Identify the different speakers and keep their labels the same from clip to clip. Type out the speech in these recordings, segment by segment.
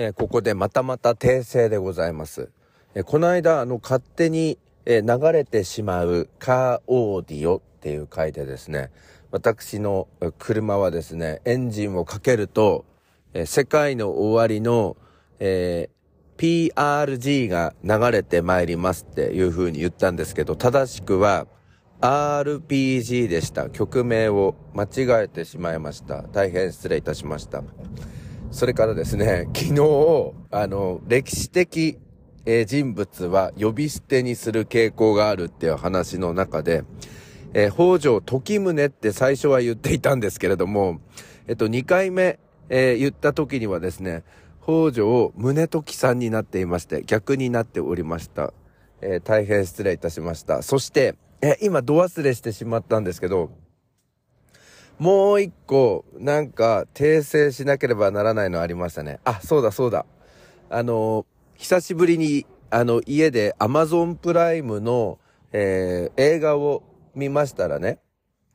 Speaker 1: えー、ここでまたまた訂正でございます。えー、この間、あの、勝手に、えー、流れてしまうカーオーディオっていう回でですね、私の車はですね、エンジンをかけると、え世界の終わりの、え PRG が流れてまいりますっていう風に言ったんですけど、正しくは RPG でした。曲名を間違えてしまいました。大変失礼いたしました。それからですね、昨日、あの、歴史的、え、人物は呼び捨てにする傾向があるっていう話の中で、えー、北条時宗って最初は言っていたんですけれども、えっと、2回目、えー、言った時にはですね、北条宗時さんになっていまして、逆になっておりました。えー、大変失礼いたしました。そして、え今、度忘れしてしまったんですけど、もう一個、なんか、訂正しなければならないのありましたね。あ、そうだそうだ。あの、久しぶりに、あの、家で Amazon プライムの、えー、映画を見ましたらね、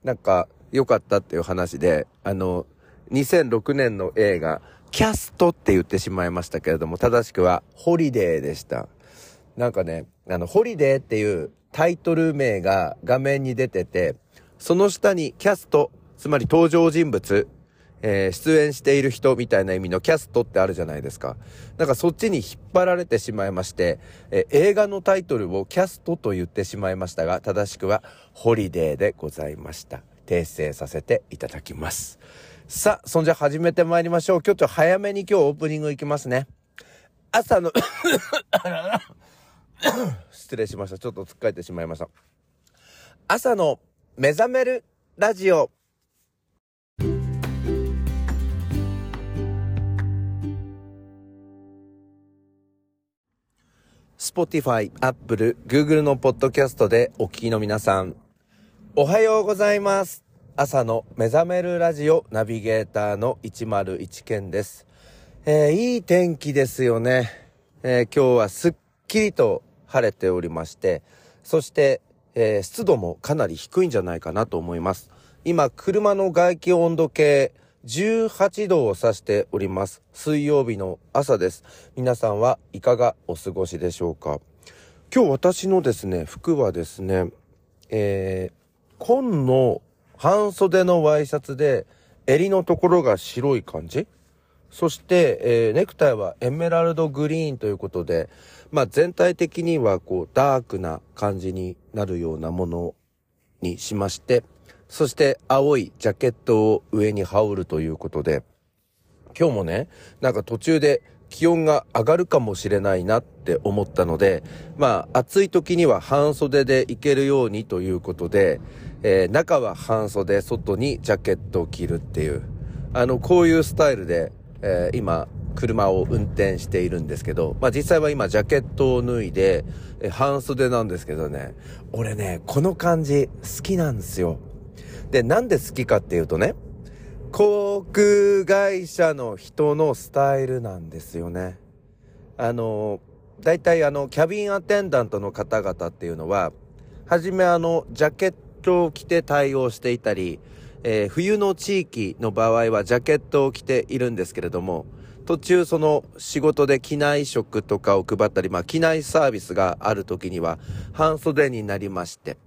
Speaker 1: なんか、良かったっていう話で、あの、2006年の映画、キャストって言ってしまいましたけれども、正しくは、ホリデーでした。なんかね、あの、ホリデーっていうタイトル名が画面に出てて、その下にキャストつまり登場人物、えー、出演している人みたいな意味のキャストってあるじゃないですか。なんかそっちに引っ張られてしまいまして、えー、映画のタイトルをキャストと言ってしまいましたが、正しくはホリデーでございました。訂正させていただきます。さあ、そんじゃ始めてまいりましょう。今日ちょっと早めに今日オープニングいきますね。朝の 失礼しました。ちょっとつっかえてしまいました。朝の目覚めるラジオ。Spotify、Apple、Google のポッドキャストでお聞きの皆さん、おはようございます。朝の目覚めるラジオナビゲーターの101件です。えー、いい天気ですよね。えー、今日はすっきりと晴れておりまして、そして、えー、湿度もかなり低いんじゃないかなと思います。今、車の外気温度計、18度を指しております。水曜日の朝です。皆さんはいかがお過ごしでしょうか？今日私のですね、服はですね、えー、紺の半袖のワイシャツで襟のところが白い感じ？そして、えー、ネクタイはエメラルドグリーンということで、まあ全体的にはこうダークな感じになるようなものにしまして、そして青いジャケットを上に羽織るということで、今日もね、なんか途中で気温が上がるかもしれないなって思ったので、まあ暑い時には半袖で行けるようにということで、えー、中は半袖、外にジャケットを着るっていう、あの、こういうスタイルで、えー、今、車を運転しているんですけど、まあ実際は今ジャケットを脱いで、え半袖なんですけどね、俺ね、この感じ好きなんですよ。で、なんで好きかっていうとね、航空会社の人のスタイルなんですよね。あの、大体あの、キャビンアテンダントの方々っていうのは、はじめあの、ジャケットを着て対応していたり、えー、冬の地域の場合はジャケットを着ているんですけれども、途中その仕事で機内食とかを配ったり、まあ機内サービスがある時には半袖になりまして、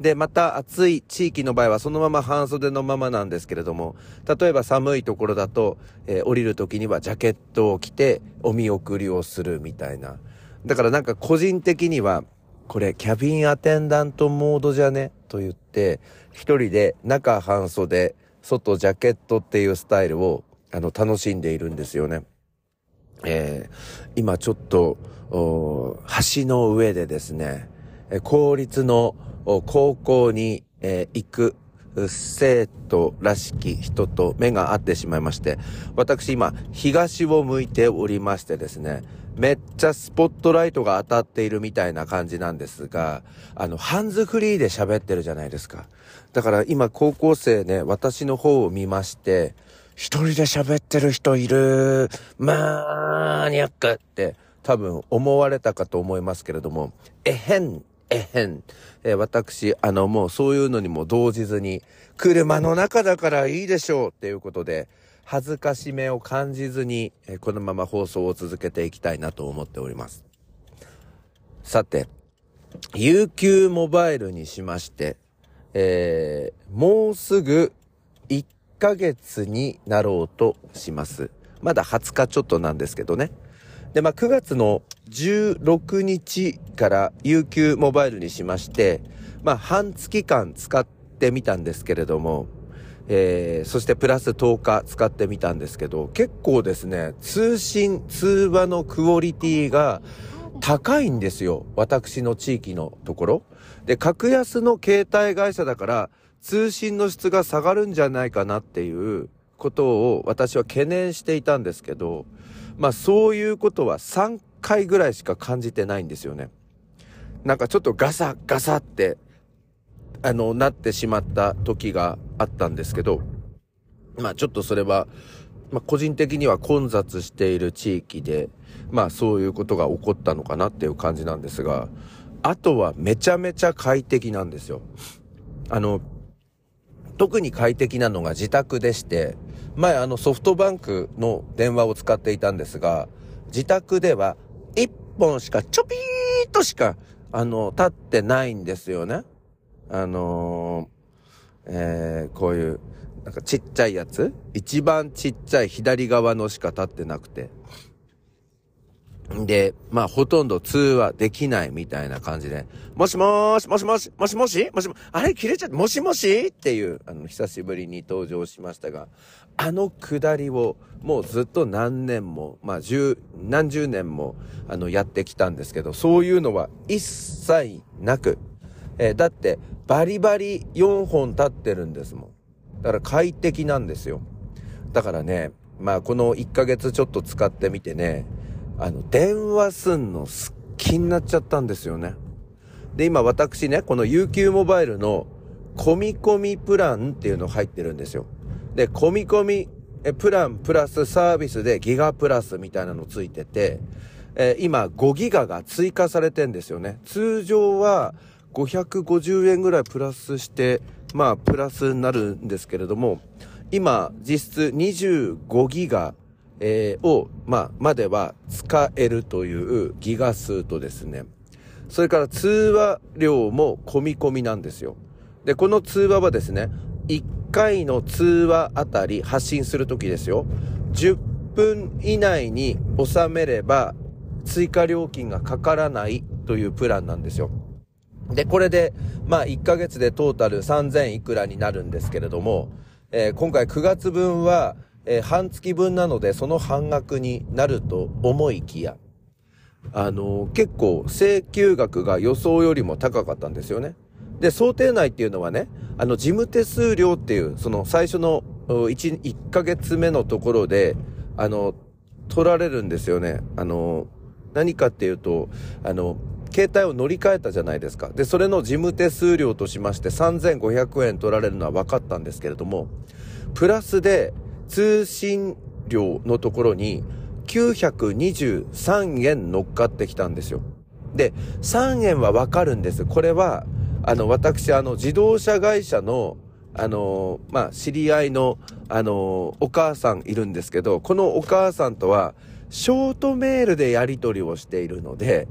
Speaker 1: で、また暑い地域の場合はそのまま半袖のままなんですけれども、例えば寒いところだと、えー、降りる時にはジャケットを着てお見送りをするみたいな。だからなんか個人的には、これキャビンアテンダントモードじゃね？と言って、一人で中半袖、外ジャケットっていうスタイルを、あの、楽しんでいるんですよね。えー、今ちょっと、橋の上でですね、公立の高校に、え、行く生徒らしき人と目が合ってしまいまして、私今、東を向いておりましてですね、めっちゃスポットライトが当たっているみたいな感じなんですが、あの、ハンズフリーで喋ってるじゃないですか。だから今高校生ね、私の方を見まして、一人で喋ってる人いる、マーニャックって多分思われたかと思いますけれども、えへんえへん。えー、私、あの、もうそういうのにも動じずに、車の中だからいいでしょうっていうことで、恥ずかしめを感じずに、えこのまま放送を続けていきたいなと思っております。さて、UQ モバイルにしまして、えー、もうすぐ1ヶ月になろうとします。まだ20日ちょっとなんですけどね。で、まあ、9月の16日から UQ モバイルにしまして、まあ、半月間使ってみたんですけれども、えー、そしてプラス10日使ってみたんですけど、結構ですね、通信、通話のクオリティが高いんですよ。私の地域のところ。で、格安の携帯会社だから、通信の質が下がるんじゃないかなっていうことを私は懸念していたんですけど、まあそういうことは3回ぐらいしか感じてないんですよね。なんかちょっとガサガサって、あの、なってしまった時があったんですけど、まあちょっとそれは、まあ個人的には混雑している地域で、まあそういうことが起こったのかなっていう感じなんですが、あとはめちゃめちゃ快適なんですよ。あの、特に快適なのが自宅でして、前あのソフトバンクの電話を使っていたんですが、自宅では1本しかちょぴーっとしか、あの、立ってないんですよね。あのー、えー、こういう、なんかちっちゃいやつ？一番ちっちゃい左側のしか立ってなくて。で、まあ、ほとんど通話できないみたいな感じで、もしもーし、もしもし、もしもし？もしも、あれ？切れちゃって、もしもし？っていう、あの、久しぶりに登場しましたが、あのくだりを、もうずっと何年も、まあ、十、何十年も、あの、やってきたんですけど、そういうのは一切なく、えー、だって、バリバリ4本立ってるんですもん。だから快適なんですよ。だからね、まあ、この1ヶ月ちょっと使ってみてね、あの、電話すんの好きになっちゃったんですよね。で、今私ね、この UQ モバイルの込み込みプランっていうの入ってるんですよ。で、込み込みプランプラスサービスでギガプラスみたいなのついてて、えー、今5ギガが追加されてんですよね。通常は550円ぐらいプラスして、まあプラスになるんですけれども、今実質25ギガえー、を、まあ、までは使えるというギガ数とですね、それから通話量も込み込みなんですよ。で、この通話はですね、1回の通話あたり発信するときですよ。10分以内に収めれば追加料金がかからないというプランなんですよ。で、これで、まあ、1ヶ月でトータル3000いくらになるんですけれども、えー、今回9月分は、えー、半月分なのでその半額になると思いきや、あのー、結構請求額が予想よりも高かったんですよね。で、想定内っていうのはね、あの、事務手数料っていう、その最初の1、1ヶ月目のところで、あの、取られるんですよね。あの、何かっていうと、あの、携帯を乗り換えたじゃないですか。で、それの事務手数料としまして3500円取られるのは分かったんですけれども、プラスで、通信料のところに923円乗っかってきたんですよ。で、3円はわかるんです。これは、あの、私、あの、自動車会社の、あの、まあ、知り合いの、あの、お母さんいるんですけど、このお母さんとは、ショートメールでやり取りをしているので、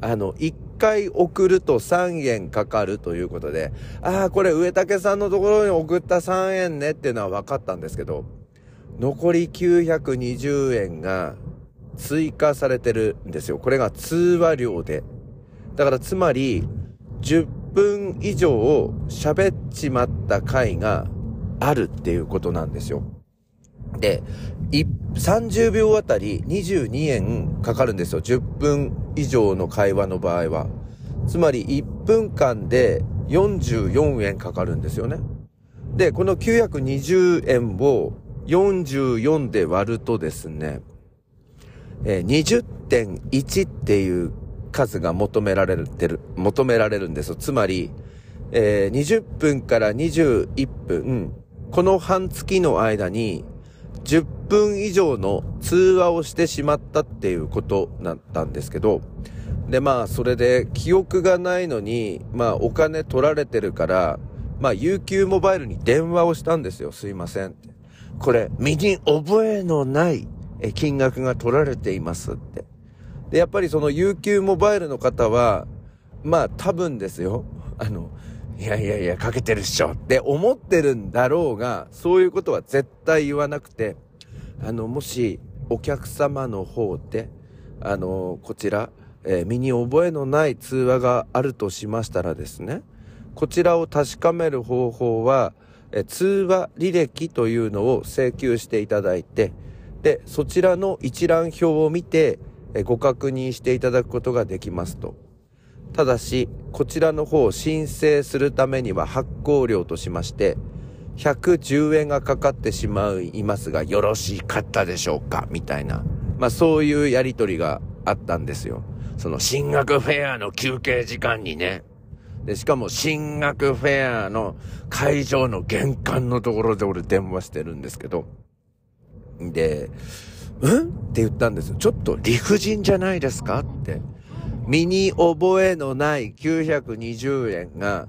Speaker 1: あの、1回送ると3円かかるということで、ああ、これ上竹さんのところに送った3円ねっていうのは分かったんですけど、残り920円が追加されてるんですよ。これが通話料で。だからつまり、10分以上喋っちまった回があるっていうことなんですよ。で、30秒あたり22円かかるんですよ。10分以上の会話の場合は。つまり1分間で44円かかるんですよね。で、この920円を44で割るとですね、えー、20.1っていう数が求められてる、求められるんですよつまり、えー、20分から21分、この半月の間に10分以上の通話をしてしまったっていうことだったんですけど、で、まあ、それで記憶がないのに、まあ、お金取られてるから、まあ、UQ モバイルに電話をしたんですよ。すいません。これ、身に覚えのない金額が取られていますって。で、やっぱりその UQ モバイルの方は、まあ多分ですよ。あの、いやいやいや、かけてるっしょって思ってるんだろうが、そういうことは絶対言わなくて、あの、もし、お客様の方で、あの、こちら、えー、身に覚えのない通話があるとしましたらですね、こちらを確かめる方法は、え通話履歴というのを請求していただいて、で、そちらの一覧表を見て、えご確認していただくことができますと。ただし、こちらの方を申請するためには発行料としまして、110円がかかってしまいますが、よろしかったでしょうか？みたいな。まあそういうやりとりがあったんですよ。その進学フェアの休憩時間にね。で、しかも進学フェアの会場の玄関のところで俺電話してるんですけど。で、うん？って言ったんですよ。ちょっと理不尽じゃないですか？って。身に覚えのない920円が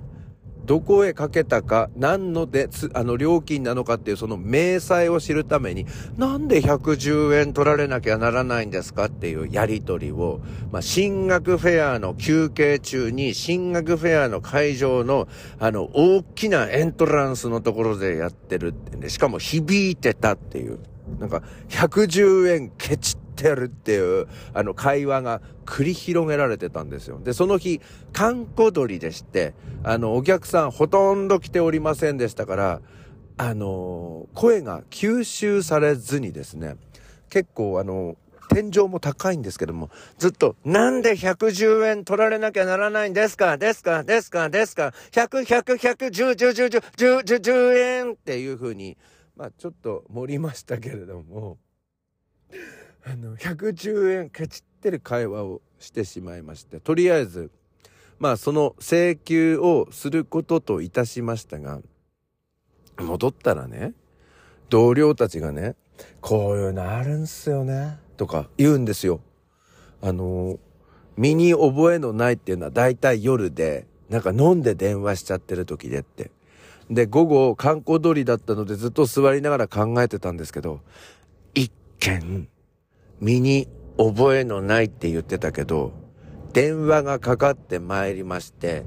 Speaker 1: どこへかけたか、何ので、あの、料金なのかっていうその明細を知るために、なんで110円取られなきゃならないんですかっていうやりとりを、まあ、進学フェアの休憩中に、進学フェアの会場の、あの、大きなエントランスのところでやってるってんで、しかも響いてたっていう。なんか、110円ケチってるっていう、あの、会話が繰り広げられてたんですよ。で、その日、観光鳥でして、あの、お客さんほとんど来ておりませんでしたから、あの、声が吸収されずにですね、結構あの、天井も高いんですけども、ずっと、なんで110円取られなきゃならないんですか？ですか？ですか？ですか ?100、100、100、10、10、10、10、10、10円っていう風に、まあちょっと盛りましたけれども、あの、110円ケチってる会話をしてしまいまして、とりあえず、まあその請求をすることといたしましたが、戻ったらね、同僚たちがね、こういうのあるんすよね、とか言うんですよ。あの、身に覚えのないっていうのは大体夜で、なんか飲んで電話しちゃってる時でって。で、午後、観光通りだったのでずっと座りながら考えてたんですけど、一見、身に覚えのないって言ってたけど、電話がかかってまいりまして、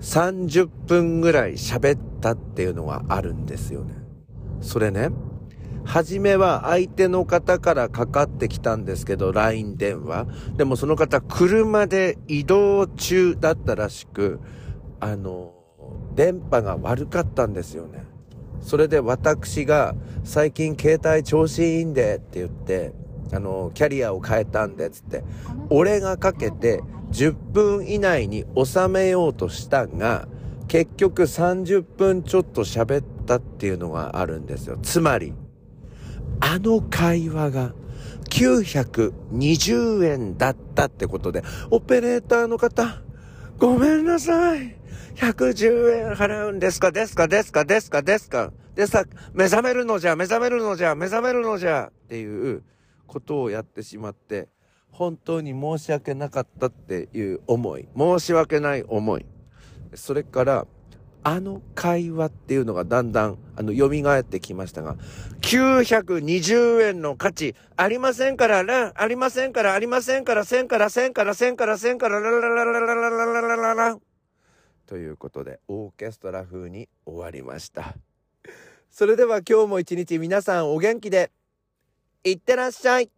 Speaker 1: 30分ぐらい喋ったっていうのがあるんですよね。それね、初めは相手の方からかかってきたんですけど、LINE 電話。でもその方、車で移動中だったらしく、あの、電波が悪かったんですよね。それで私が最近携帯調子いいんでって言って、あの、キャリアを変えたんでつって、俺がかけて10分以内に収めようとしたが、結局30分ちょっと喋ったっていうのがあるんですよ。つまり、あの会話が920円だったってことで、オペレーターの方、ごめんなさい。110円払うんですかですかですかですかですかでさ、目覚めるのじゃ、目覚めるのじゃ、目覚めるのじゃっていうことをやってしまって、本当に申し訳なかったっていう思い、申し訳ない思い、それから、あの会話っていうのがだんだん、あの、蘇ってきましたが、920円の価値ありませんからら、ありませんから、ありませんから、せんから、せんから、せんから、せんから、らららららららららららということで、オーケストラ風に終わりました。それでは今日も一日皆さんお元気で、いってらっしゃい。